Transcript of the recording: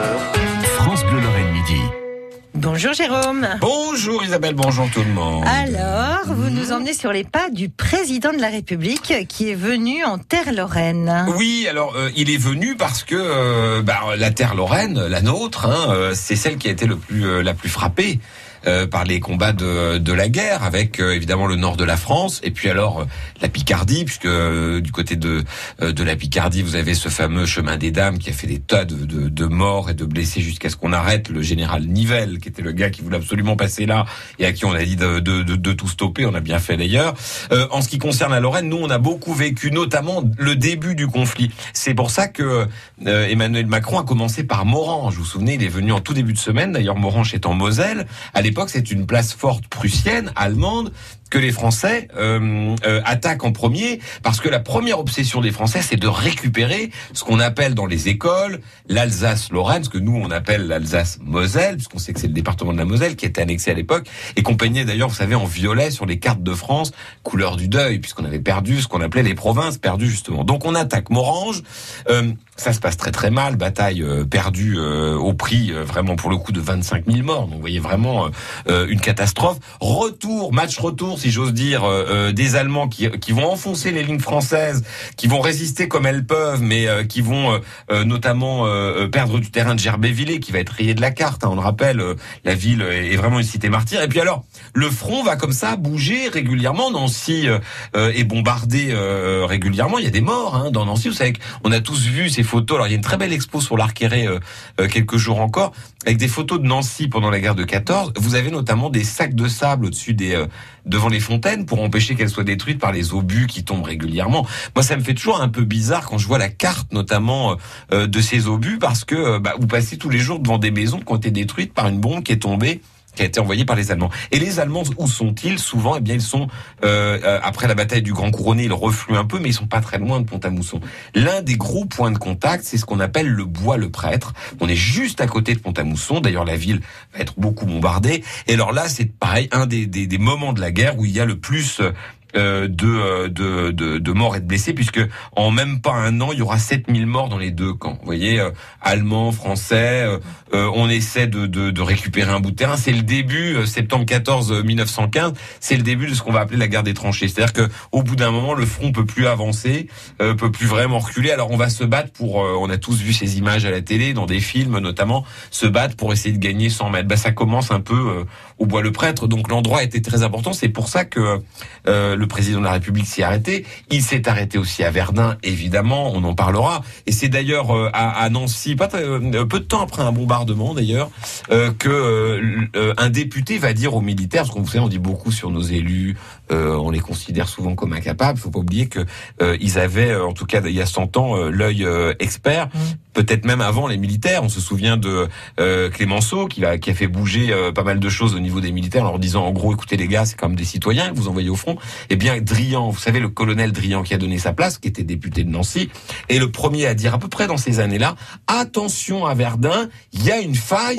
France Bleu Lorraine Midi. Bonjour Jérôme. Bonjour Isabelle, bonjour tout le monde. Alors, vous nous emmenez sur les pas du président de la République qui est venu en terre lorraine. Oui, alors euh, il est venu parce que euh, bah, la terre lorraine, la nôtre, hein, euh, c'est celle qui a été le plus, euh, la plus frappée. Euh, par les combats de, de la guerre, avec euh, évidemment le nord de la France, et puis alors euh, la Picardie, puisque euh, du côté de, euh, de la Picardie, vous avez ce fameux chemin des dames qui a fait des tas de, de, de morts et de blessés jusqu'à ce qu'on arrête le général Nivelle, qui était le gars qui voulait absolument passer là, et à qui on a dit de, de, tout stopper, on a bien fait d'ailleurs. En ce qui concerne la Lorraine, nous on a beaucoup vécu, notamment le début du conflit. C'est pour ça que Emmanuel Macron a commencé par Morange. Vous vous souvenez, il est venu en tout début de semaine. D'ailleurs, Morange est en Moselle. À c'est une place forte prussienne, allemande, que les Français euh, euh, attaquent en premier, parce que la première obsession des Français, c'est de récupérer ce qu'on appelle dans les écoles l'Alsace-Lorraine, ce que nous on appelle l'Alsace-Moselle, puisqu'on sait que c'est le département de la Moselle qui était annexé à l'époque, et qu'on peignait d'ailleurs, vous savez, en violet sur les cartes de France, couleur du deuil, puisqu'on avait perdu ce qu'on appelait les provinces perdues justement. Donc on attaque Morange. Euh, ça se passe très très mal, bataille euh, perdue euh, au prix euh, vraiment pour le coup de 25 000 morts. Donc vous voyez vraiment une catastrophe. Retour, match retour si j'ose dire, des Allemands qui, qui vont enfoncer les lignes françaises, qui vont résister comme elles peuvent, mais qui vont notamment perdre du terrain de Gerbévillers, qui va être rayé de la carte. hein. on le rappelle, la ville est vraiment une cité martyre. Et puis alors, le front va comme ça bouger régulièrement. Nancy est bombardé euh, régulièrement. Il y a des morts hein, dans Nancy. Vous savez qu'on a tous vu ces photos. Alors il y a une très belle expo sur l'Arquéré euh, euh, quelques jours encore, avec des photos de Nancy pendant la guerre de 14. Vous avez notamment des sacs de sable au-dessus des euh, devant les fontaines pour empêcher qu'elles soient détruites par les obus qui tombent régulièrement. Moi, ça me fait toujours un peu bizarre quand je vois la carte, notamment euh, de ces obus, parce que euh, bah, vous passez tous les jours devant des maisons qui ont été détruites par une bombe qui est tombée qui a été envoyée par les Allemands. Et les Allemands, où sont-ils Souvent, eh bien, ils sont euh, euh, après la bataille du Grand Couronné, ils refluent un peu, mais ils sont pas très loin de Pont-à-Mousson. L'un des gros points de contact, c'est ce qu'on appelle le bois le prêtre. On est juste à côté de Pont-à-Mousson. D'ailleurs, la ville va être beaucoup bombardée. Et alors là, c'est pareil, un des, des, des moments de la guerre où il y a le plus euh, de, euh, de, de, de morts et de blessés, puisque en même pas un an, il y aura 7000 morts dans les deux camps. Vous voyez, euh, allemands, français, euh, euh, on essaie de, de, de récupérer un bout de terrain. C'est le début, euh, septembre 14, euh, 1915, c'est le début de ce qu'on va appeler la guerre des tranchées. C'est-à-dire que au bout d'un moment, le front peut plus avancer, euh, peut plus vraiment reculer. Alors on va se battre pour, euh, on a tous vu ces images à la télé, dans des films notamment, se battre pour essayer de gagner 100 mètres. Bah, ça commence un peu euh, au bois le prêtre, donc l'endroit était très important. C'est pour ça que euh, le président de la République s'y est arrêté. Il s'est arrêté aussi à Verdun, évidemment, on en parlera. Et c'est d'ailleurs euh, à, Nancy, pas très- euh, peu de temps après un bombardement d'ailleurs, euh, que euh, député va dire aux militaires, parce qu'on vous savez, on dit beaucoup sur nos élus, on les considère souvent comme incapables. Il faut pas oublier que ils avaient, en tout cas il y a 100 ans, l'œil expert. Peut-être même avant les militaires. On se souvient de euh, Clémenceau qui a, fait bouger euh, pas mal de choses au niveau des militaires en leur disant en gros écoutez les gars c'est comme des citoyens que vous envoyez au front. Eh bien Drian, vous savez le colonel Drian qui a donné sa place, qui était député de Nancy, est le premier à dire à peu près dans ces années-là attention à Verdun, il y a une faille.